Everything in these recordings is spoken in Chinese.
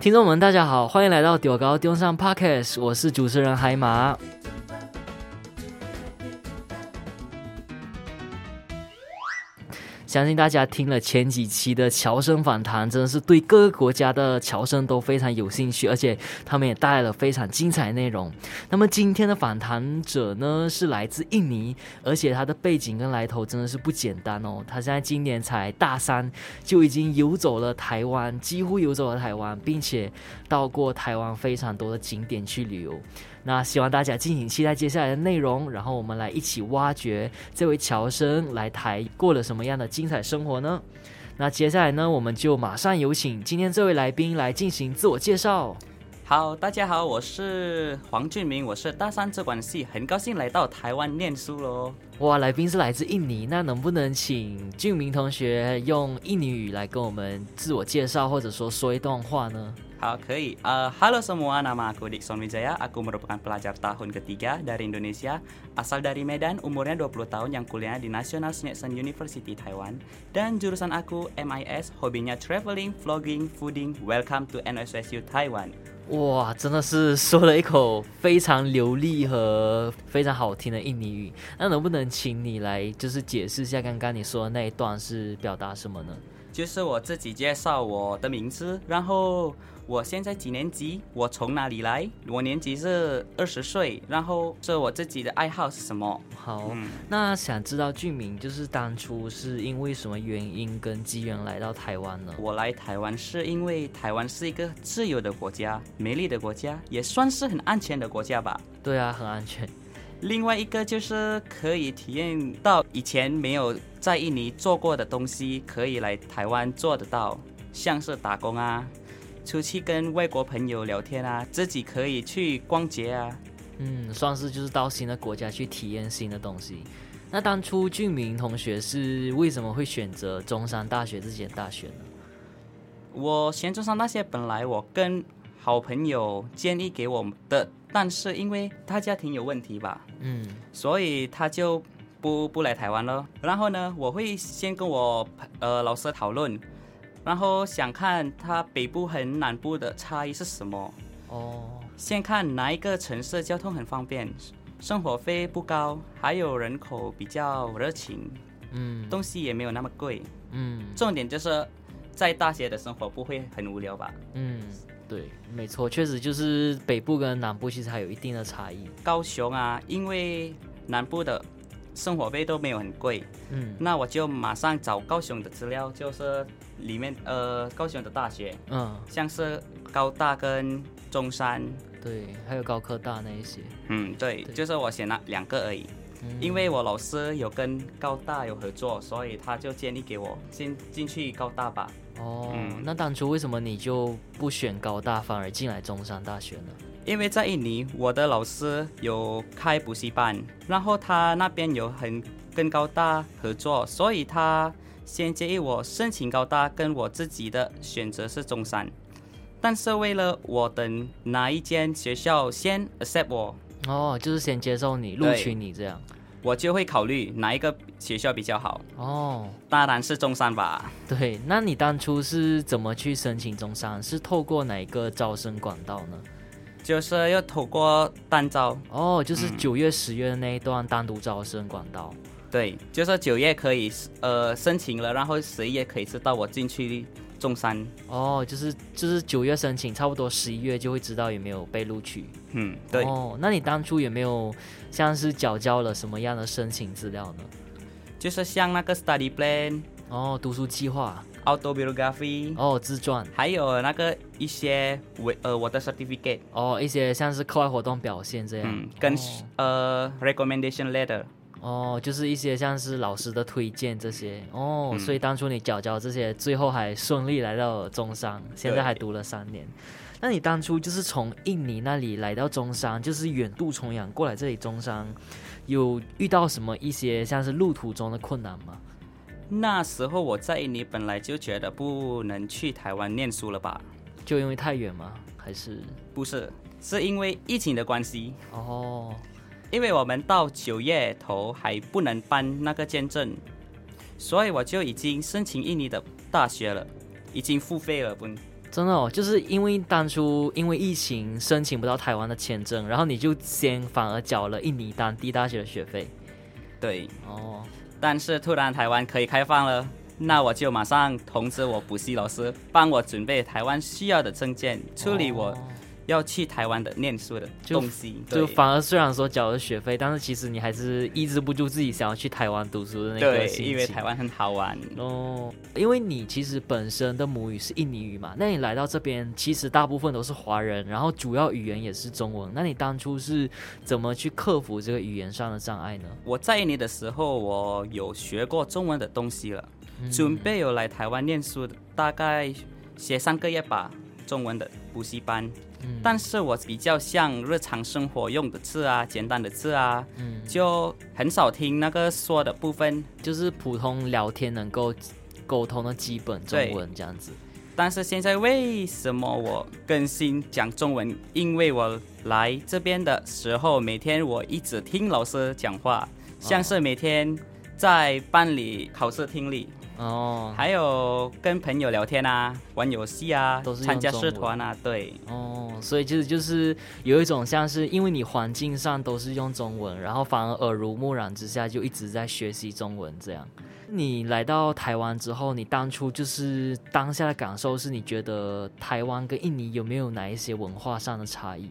听众们，大家好，欢迎来到屌高丢上 Podcast，我是主持人海马。相信大家听了前几期的侨生访谈，真的是对各个国家的侨生都非常有兴趣，而且他们也带来了非常精彩的内容。那么今天的访谈者呢，是来自印尼，而且他的背景跟来头真的是不简单哦。他现在今年才大三，就已经游走了台湾，几乎游走了台湾，并且到过台湾非常多的景点去旅游。那希望大家敬请期待接下来的内容，然后我们来一起挖掘这位乔生来台过了什么样的精彩生活呢？那接下来呢，我们就马上有请今天这位来宾来进行自我介绍。好，大家好，我是黄俊明，我是大三资管系，很高兴来到台湾念书喽。哇，来宾是来自印尼，那能不能请俊明同学用印尼语来跟我们自我介绍，或者说说一段话呢？好，可以。Uh, halo semua, nama aku Dixon Wijaya. Aku merupakan pelajar tahun ketiga dari Indonesia, asal dari Medan, umurnya 20 tahun, yang kuliah di National Sun Yat-sen University Taiwan. Dan jurusan aku MIS, hobinya traveling, vlogging, fooding. Welcome to NSSU Taiwan. 哇，真的是说了一口非常流利和非常好听的印尼语。那能不能请你来，就是解释一下刚刚你说的那一段是表达什么呢？就是我自己介绍我的名字，然后。我现在几年级？我从哪里来？我年纪是二十岁。然后是我自己的爱好是什么？好，嗯、那想知道俊明就是当初是因为什么原因跟机缘来到台湾呢？我来台湾是因为台湾是一个自由的国家，美丽的国家，也算是很安全的国家吧？对啊，很安全。另外一个就是可以体验到以前没有在印尼做过的东西，可以来台湾做得到，像是打工啊。出去跟外国朋友聊天啊，自己可以去逛街啊，嗯，算是就是到新的国家去体验新的东西。那当初俊明同学是为什么会选择中山大学这间大学呢？我选中山大学本来我跟好朋友建议给我的，但是因为他家庭有问题吧，嗯，所以他就不不来台湾了。然后呢，我会先跟我呃老师讨论。然后想看他北部和南部的差异是什么？哦，先看哪一个城市交通很方便，生活费不高，还有人口比较热情，嗯，东西也没有那么贵，嗯，重点就是在大学的生活不会很无聊吧？嗯，对，没错，确实就是北部跟南部其实还有一定的差异。高雄啊，因为南部的生活费都没有很贵，嗯，那我就马上找高雄的资料，就是。里面呃，高雄的大学，嗯，像是高大跟中山，对，还有高科大那一些，嗯，对，对就是我选了两个而已，嗯，因为我老师有跟高大有合作，所以他就建议给我先进去高大吧。哦，嗯，那当初为什么你就不选高大，反而进来中山大学呢？因为在印尼，我的老师有开补习班，然后他那边有很跟高大合作，所以他。先建议我申请高大，跟我自己的选择是中山，但是为了我等哪一间学校先 accept 我，哦，就是先接受你录取你这样，我就会考虑哪一个学校比较好。哦，当然是中山吧。对，那你当初是怎么去申请中山？是透过哪一个招生管道呢？就是要透过单招。哦，就是九月、十月的那一段单独招生管道。对，就是九月可以呃申请了，然后十一月可以知道我进去中三。哦，就是就是九月申请，差不多十一月就会知道有没有被录取。嗯，对。哦，那你当初有没有像是缴交了什么样的申请资料呢？就是像那个 study plan，哦，读书计划，autobiography，哦，自传，还有那个一些我呃我的 certificate，哦，一些像是课外活动表现这样，嗯，跟、哦、呃 recommendation letter。哦，就是一些像是老师的推荐这些哦，嗯、所以当初你缴交这些，最后还顺利来到中山，现在还读了三年。那你当初就是从印尼那里来到中山，就是远渡重洋过来这里中山，有遇到什么一些像是路途中的困难吗？那时候我在印尼本来就觉得不能去台湾念书了吧？就因为太远吗？还是不是？是因为疫情的关系哦。因为我们到九月头还不能办那个签证，所以我就已经申请印尼的大学了，已经付费了，不？真的哦，就是因为当初因为疫情申请不到台湾的签证，然后你就先反而缴了印尼当地大学的学费。对，哦，但是突然台湾可以开放了，那我就马上通知我补习老师，帮我准备台湾需要的证件，处理我。哦要去台湾的念书的东西，就，就反而虽然说缴了学费，但是其实你还是抑制不住自己想要去台湾读书的那个心情。对，因为台湾很好玩哦。因为你其实本身的母语是印尼语嘛，那你来到这边，其实大部分都是华人，然后主要语言也是中文。那你当初是怎么去克服这个语言上的障碍呢？我在印尼的时候，我有学过中文的东西了，嗯、准备有来台湾念书的，大概学三个月吧，中文的补习班。嗯、但是我比较像日常生活用的字啊，简单的字啊，嗯，就很少听那个说的部分，就是普通聊天能够沟通的基本中文这样子。但是现在为什么我更新讲中文？因为我来这边的时候，每天我一直听老师讲话，像是每天在班里考试听力。哦，还有跟朋友聊天啊，玩游戏啊，都是参加社团啊，对。哦，所以其实就是有一种像是因为你环境上都是用中文，然后反而耳濡目染之下就一直在学习中文这样。你来到台湾之后，你当初就是当下的感受是你觉得台湾跟印尼有没有哪一些文化上的差异？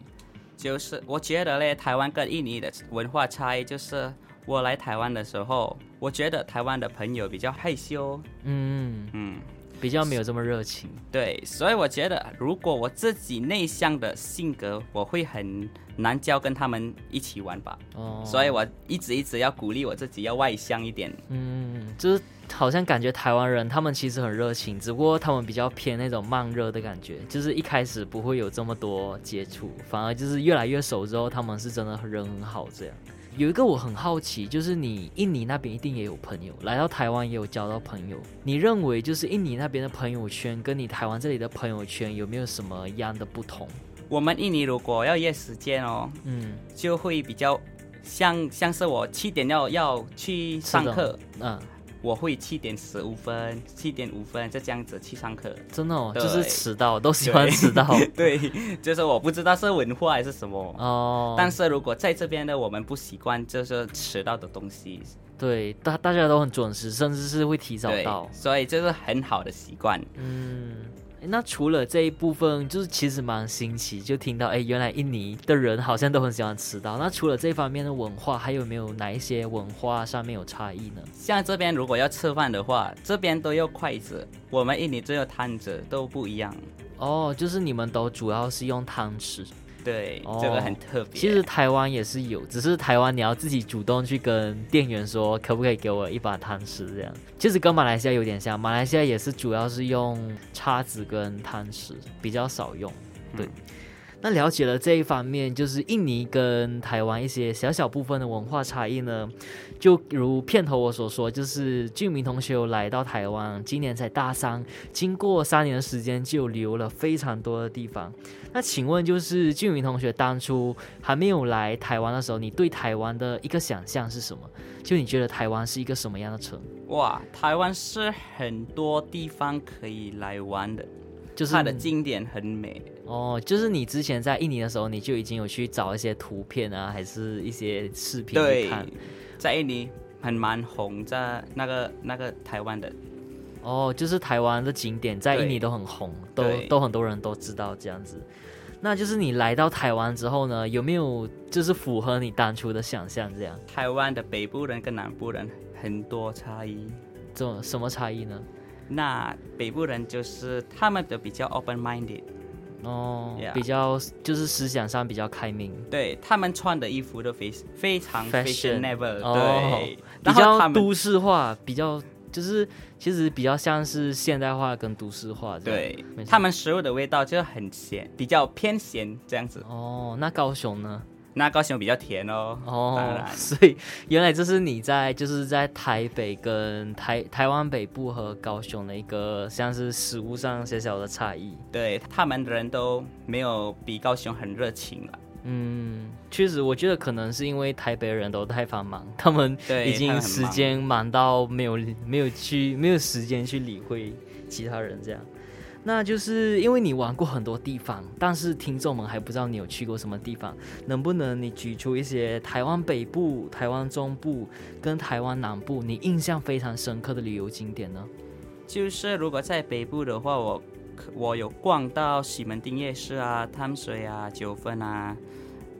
就是我觉得嘞，台湾跟印尼的文化差异就是。我来台湾的时候，我觉得台湾的朋友比较害羞，嗯嗯，比较没有这么热情。对，所以我觉得如果我自己内向的性格，我会很难交跟他们一起玩吧。哦，所以我一直一直要鼓励我自己要外向一点。嗯，就是好像感觉台湾人他们其实很热情，只不过他们比较偏那种慢热的感觉，就是一开始不会有这么多接触，反而就是越来越熟之后，他们是真的人很好这样。有一个我很好奇，就是你印尼那边一定也有朋友，来到台湾也有交到朋友。你认为就是印尼那边的朋友圈跟你台湾这里的朋友圈有没有什么样的不同？我们印尼如果要约时间哦，嗯，就会比较像像是我七点要要去上课，嗯。我会七点十五分，七点五分就这样子去上课。真的哦，就是迟到，都喜欢迟到。对，就是我不知道是文化还是什么哦。但是如果在这边呢，我们不习惯就是迟到的东西。对，大大家都很准时，甚至是会提早到，所以这是很好的习惯。嗯。那除了这一部分，就是其实蛮新奇，就听到哎，原来印尼的人好像都很喜欢吃到。那除了这方面的文化，还有没有哪一些文化上面有差异呢？像这边如果要吃饭的话，这边都用筷子，我们印尼只有汤匙，都不一样。哦，就是你们都主要是用汤匙。对，哦、这个很特别。其实台湾也是有，只是台湾你要自己主动去跟店员说，可不可以给我一把汤匙这样。其实跟马来西亚有点像，马来西亚也是主要是用叉子跟汤匙，比较少用。对。嗯那了解了这一方面，就是印尼跟台湾一些小小部分的文化差异呢。就如片头我所说，就是俊明同学有来到台湾，今年才大三，经过三年的时间就旅游了非常多的地方。那请问，就是俊明同学当初还没有来台湾的时候，你对台湾的一个想象是什么？就你觉得台湾是一个什么样的城？哇，台湾是很多地方可以来玩的。就是它的景点很美哦，就是你之前在印尼的时候，你就已经有去找一些图片啊，还是一些视频去看。在印尼很蛮红，在那个那个台湾的哦，就是台湾的景点在印尼都很红，都都很多人都知道这样子。那就是你来到台湾之后呢，有没有就是符合你当初的想象这样？台湾的北部人跟南部人很多差异，这种什么差异呢？那北部人就是他们的比较 open minded，哦，yeah. 比较就是思想上比较开明，对他们穿的衣服都非非常 fashionable，哦，对，比较都市化，比较就是其实比较像是现代化跟都市化，对，他们食物的味道就很咸，比较偏咸这样子。哦，那高雄呢？那高雄比较甜哦，哦，所以原来这是你在就是在台北跟台台湾北部和高雄的一个像是食物上小小的差异。对，他们的人都没有比高雄很热情了。嗯，确实，我觉得可能是因为台北人都太繁忙，他们已经时间忙到没有没有去没有时间去理会其他人这样。那就是因为你玩过很多地方，但是听众们还不知道你有去过什么地方，能不能你举出一些台湾北部、台湾中部跟台湾南部你印象非常深刻的旅游景点呢？就是如果在北部的话，我我有逛到西门町夜市啊、淡水啊、九份啊。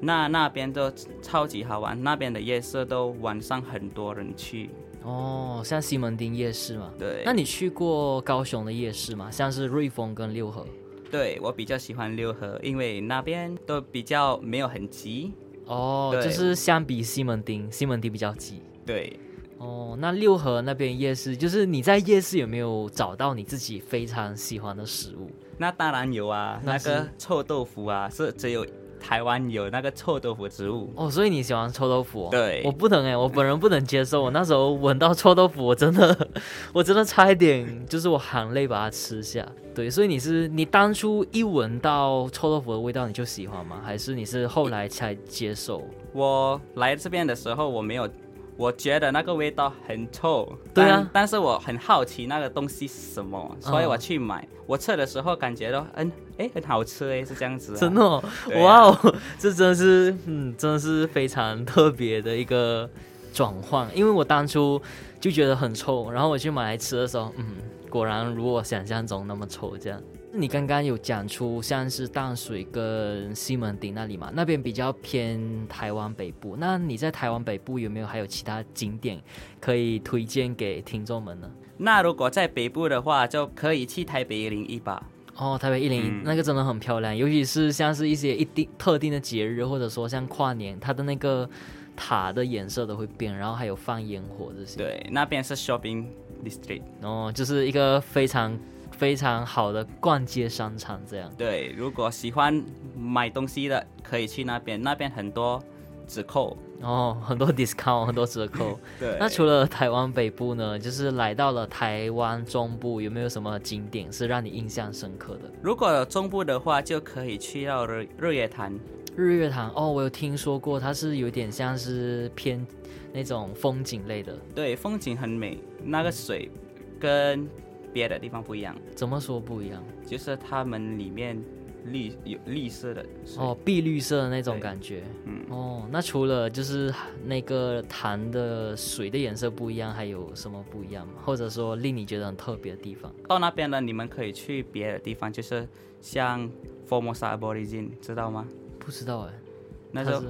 那那边都超级好玩，那边的夜市都晚上很多人去哦，像西门町夜市嘛。对，那你去过高雄的夜市吗？像是瑞丰跟六合。对，我比较喜欢六合，因为那边都比较没有很急。哦，就是相比西门町，西门町比较挤。对。哦，那六合那边夜市，就是你在夜市有没有找到你自己非常喜欢的食物？那当然有啊，那，那个臭豆腐啊，是只有。台湾有那个臭豆腐植物哦，所以你喜欢臭豆腐哦？对，我不能哎，我本人不能接受。我那时候闻到臭豆腐，我真的，我真的差一点，就是我含泪把它吃下。对，所以你是你当初一闻到臭豆腐的味道你就喜欢吗？还是你是后来才接受？我来这边的时候我没有。我觉得那个味道很臭，对啊，但是我很好奇那个东西是什么，所以我去买。哦、我吃的时候感觉到，嗯，哎，很好吃哎，是这样子、啊。真的、哦，啊、哇哦，这真的是，嗯，真的是非常特别的一个转换。因为我当初就觉得很臭，然后我去买来吃的时候，嗯，果然如我想象中那么臭，这样。你刚刚有讲出像是淡水跟西门町那里嘛，那边比较偏台湾北部。那你在台湾北部有没有还有其他景点可以推荐给听众们呢？那如果在北部的话，就可以去台北一零一吧。哦，台北一零一那个真的很漂亮，尤其是像是一些一定特定的节日，或者说像跨年，它的那个塔的颜色都会变，然后还有放烟火这些。对，那边是 shopping district，哦，就是一个非常。非常好的逛街商场，这样。对，如果喜欢买东西的，可以去那边，那边很多折扣哦，很多 discount，很多折扣。对。那除了台湾北部呢，就是来到了台湾中部，有没有什么景点是让你印象深刻的？如果中部的话，就可以去到日日月潭。日月潭哦，我有听说过，它是有点像是偏那种风景类的。对，风景很美，那个水跟。别的地方不一样，怎么说不一样？就是他们里面绿有绿色的哦，碧绿色的那种感觉。嗯哦，那除了就是那个潭的水的颜色不一样，还有什么不一样吗？或者说令你觉得很特别的地方？到那边呢，你们可以去别的地方，就是像 Formosa Aborigine，知道吗？不知道哎，那就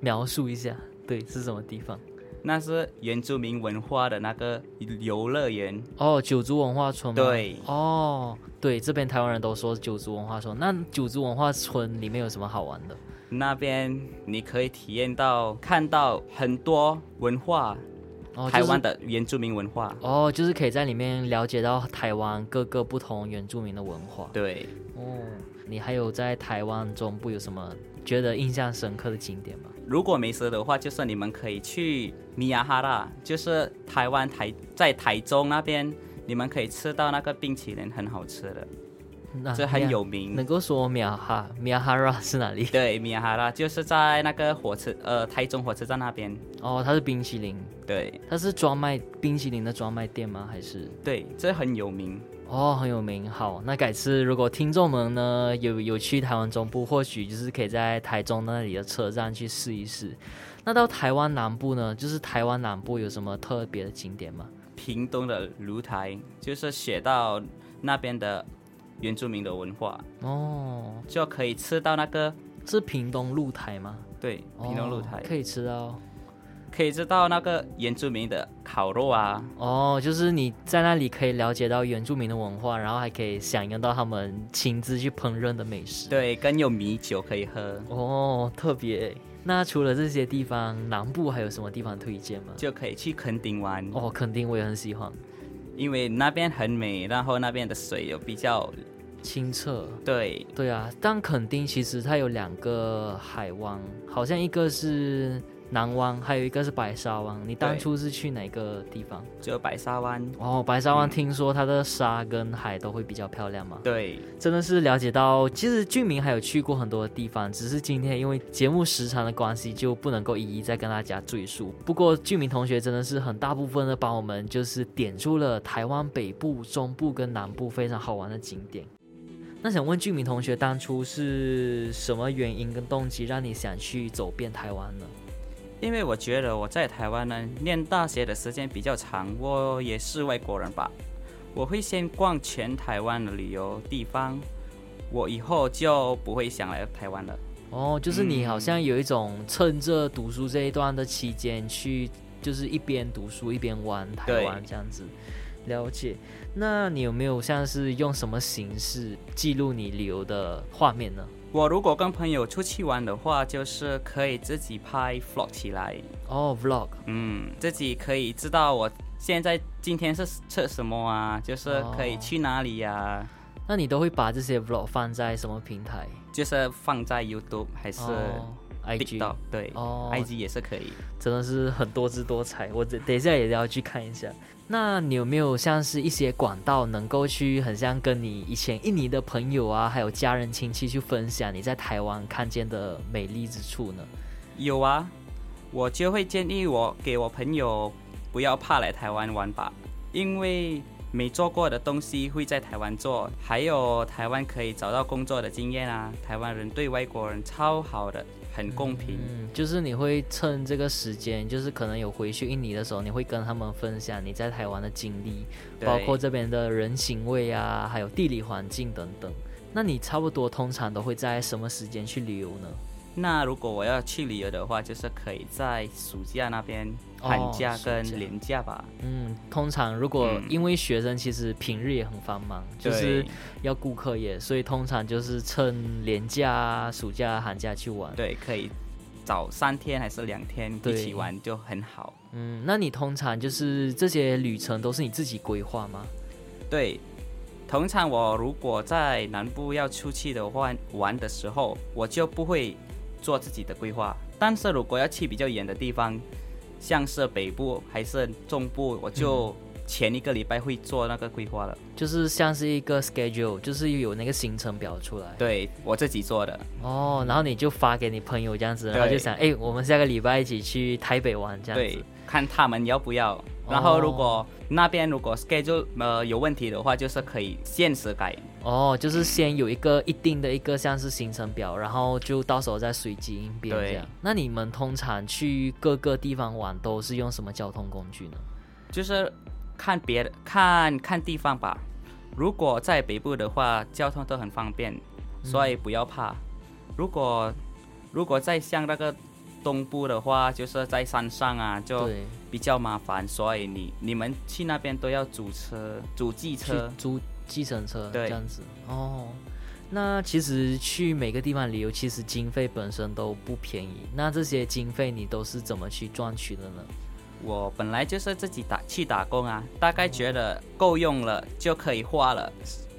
描述一下，对，是什么地方？那是原住民文化的那个游乐园哦，九族文化村。对，哦，对，这边台湾人都说九族文化村。那九族文化村里面有什么好玩的？那边你可以体验到看到很多文化，哦就是、台湾的原住民文化。哦，就是可以在里面了解到台湾各个不同原住民的文化。对，哦，你还有在台湾中部有什么觉得印象深刻的景点吗？如果没事的话，就是你们可以去米亚哈拉，就是台湾台在台中那边，你们可以吃到那个冰淇淋，很好吃的，这很有名。能够说米亚哈米亚哈拉 是哪里？对，米亚哈拉就是在那个火车呃台中火车站那边。哦，它是冰淇淋。对，它是专卖冰淇淋的专卖店吗？还是？对，这很有名。哦，很有名。好，那改次如果听众们呢有有去台湾中部，或许就是可以在台中那里的车站去试一试。那到台湾南部呢，就是台湾南部有什么特别的景点吗？屏东的芦台，就是写到那边的原住民的文化哦，就可以吃到那个是屏东露台吗？对，屏东露台、哦、可以吃到。可以吃到那个原住民的烤肉啊，哦，就是你在那里可以了解到原住民的文化，然后还可以享用到他们亲自去烹饪的美食。对，更有米酒可以喝。哦，特别。那除了这些地方，南部还有什么地方推荐吗？就可以去垦丁玩。哦，垦丁我也很喜欢，因为那边很美，然后那边的水又比较清澈。对，对啊，但垦丁其实它有两个海湾，好像一个是。南湾还有一个是白沙湾，你当初是去哪个地方？只有白沙湾哦，白沙湾听说它的沙跟海都会比较漂亮嘛。对，真的是了解到，其实俊明还有去过很多的地方，只是今天因为节目时长的关系，就不能够一一再跟大家赘述。不过俊明同学真的是很大部分的帮我们就是点出了台湾北部、中部跟南部非常好玩的景点。那想问俊明同学，当初是什么原因跟动机让你想去走遍台湾呢？因为我觉得我在台湾呢，念大学的时间比较长，我也是外国人吧，我会先逛全台湾的旅游地方，我以后就不会想来台湾了。哦，就是你好像有一种趁着读书这一段的期间去，就是一边读书一边玩台湾这样子。了解，那你有没有像是用什么形式记录你旅游的画面呢？我如果跟朋友出去玩的话，就是可以自己拍 vlog 起来。哦，vlog，嗯，自己可以知道我现在今天是吃什么啊，就是可以去哪里呀、啊。那你都会把这些 vlog 放在什么平台？就是放在 YouTube 还是 IG？哦，对，哦，IG 也是可以。真的是很多姿多彩，我等等一下也要去看一下。那你有没有像是一些管道能够去很像跟你以前印尼的朋友啊，还有家人亲戚去分享你在台湾看见的美丽之处呢？有啊，我就会建议我给我朋友不要怕来台湾玩吧，因为没做过的东西会在台湾做，还有台湾可以找到工作的经验啊，台湾人对外国人超好的。很公平，嗯，就是你会趁这个时间，就是可能有回去印尼的时候，你会跟他们分享你在台湾的经历，包括这边的人情味啊，还有地理环境等等。那你差不多通常都会在什么时间去旅游呢？那如果我要去旅游的话，就是可以在暑假那边。寒假跟年假吧。哦，嗯，通常如果因为学生其实平日也很繁忙，嗯、就是要顾课业，所以通常就是趁年假、暑假、寒假去玩。对，可以早三天还是两天一起玩就很好。嗯，那你通常就是这些旅程都是你自己规划吗？对，通常我如果在南部要出去的话，玩的时候我就不会做自己的规划，但是如果要去比较远的地方。像是北部还是中部，我就前一个礼拜会做那个规划了，就是像是一个 schedule，就是有那个行程表出来。对，我自己做的。哦，然后你就发给你朋友这样子，然后就想，哎，我们下个礼拜一起去台北玩这样子。对，看他们要不要。然后如果那边如果 schedule 呃有问题的话，就是可以限时改。哦，就是先有一个一定的一个像是行程表，然后就到时候再随机应变这样。那你们通常去各个地方玩都是用什么交通工具呢？就是看别的看看地方吧。如果在北部的话，交通都很方便，所以不要怕。嗯、如果如果在像那个东部的话，就是在山上啊，就比较麻烦，所以你你们去那边都要租车、租机车、租。计程车对这样子哦，那其实去每个地方旅游，其实经费本身都不便宜。那这些经费你都是怎么去赚取的呢？我本来就是自己打去打工啊，大概觉得够用了就可以花了。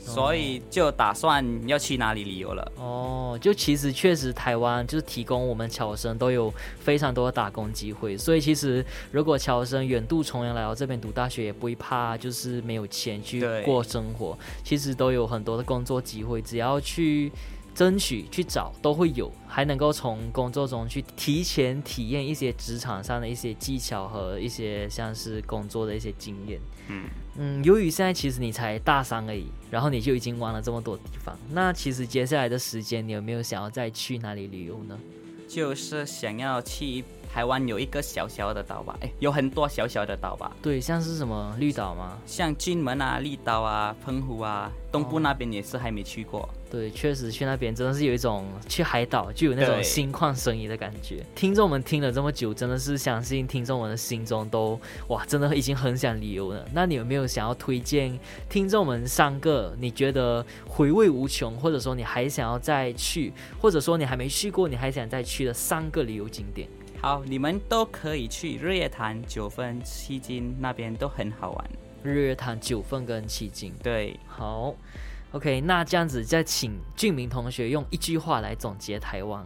所以就打算要去哪里旅游了。哦，就其实确实台湾就是提供我们侨生都有非常多的打工机会，所以其实如果侨生远渡重洋来到这边读大学，也不会怕就是没有钱去过生活。其实都有很多的工作机会，只要去。争取去找都会有，还能够从工作中去提前体验一些职场上的一些技巧和一些像是工作的一些经验。嗯嗯，由于现在其实你才大三而已，然后你就已经玩了这么多地方，那其实接下来的时间你有没有想要再去哪里旅游呢？就是想要去台湾有一个小小的岛吧，哎，有很多小小的岛吧？对，像是什么绿岛吗？像金门啊、绿岛啊、澎湖啊，东部那边也是还没去过。哦对，确实去那边真的是有一种去海岛就有那种心旷神怡的感觉。听众们听了这么久，真的是相信听众们的心中都哇，真的已经很想旅游了。那你有没有想要推荐听众们三个你觉得回味无穷，或者说你还想要再去，或者说你还没去过你还想再去的三个旅游景点？好，你们都可以去日月潭、九份、七金那边都很好玩。日月潭、九份跟七金，对，好。OK，那这样子再请俊明同学用一句话来总结台湾：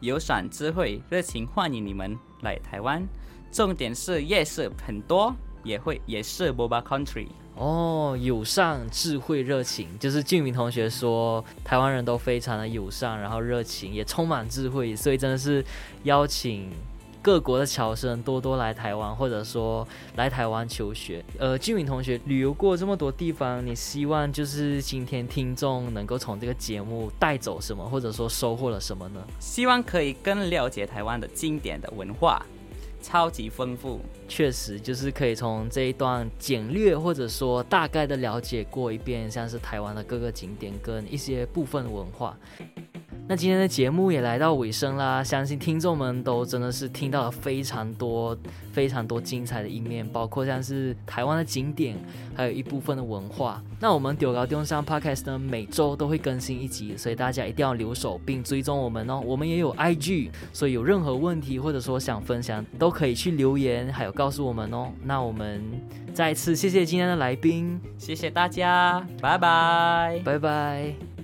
友善、智慧、热情，欢迎你们来台湾。重点是夜市很多，也会也是 Boba Country。哦，友善、智慧、热情，就是俊明同学说台湾人都非常的友善，然后热情，也充满智慧，所以真的是邀请。各国的侨生多多来台湾，或者说来台湾求学。呃，俊敏同学旅游过这么多地方，你希望就是今天听众能够从这个节目带走什么，或者说收获了什么呢？希望可以更了解台湾的经典的文化。超级丰富，确实就是可以从这一段简略或者说大概的了解过一遍，像是台湾的各个景点跟一些部分文化。那今天的节目也来到尾声啦，相信听众们都真的是听到了非常多、非常多精彩的一面，包括像是台湾的景点，还有一部分的文化。那我们丢高丢上 Podcast 呢，每周都会更新一集，所以大家一定要留守并追踪我们哦。我们也有 IG，所以有任何问题或者说想分享，都可以去留言，还有告诉我们哦。那我们再次谢谢今天的来宾，谢谢大家，拜拜，拜拜。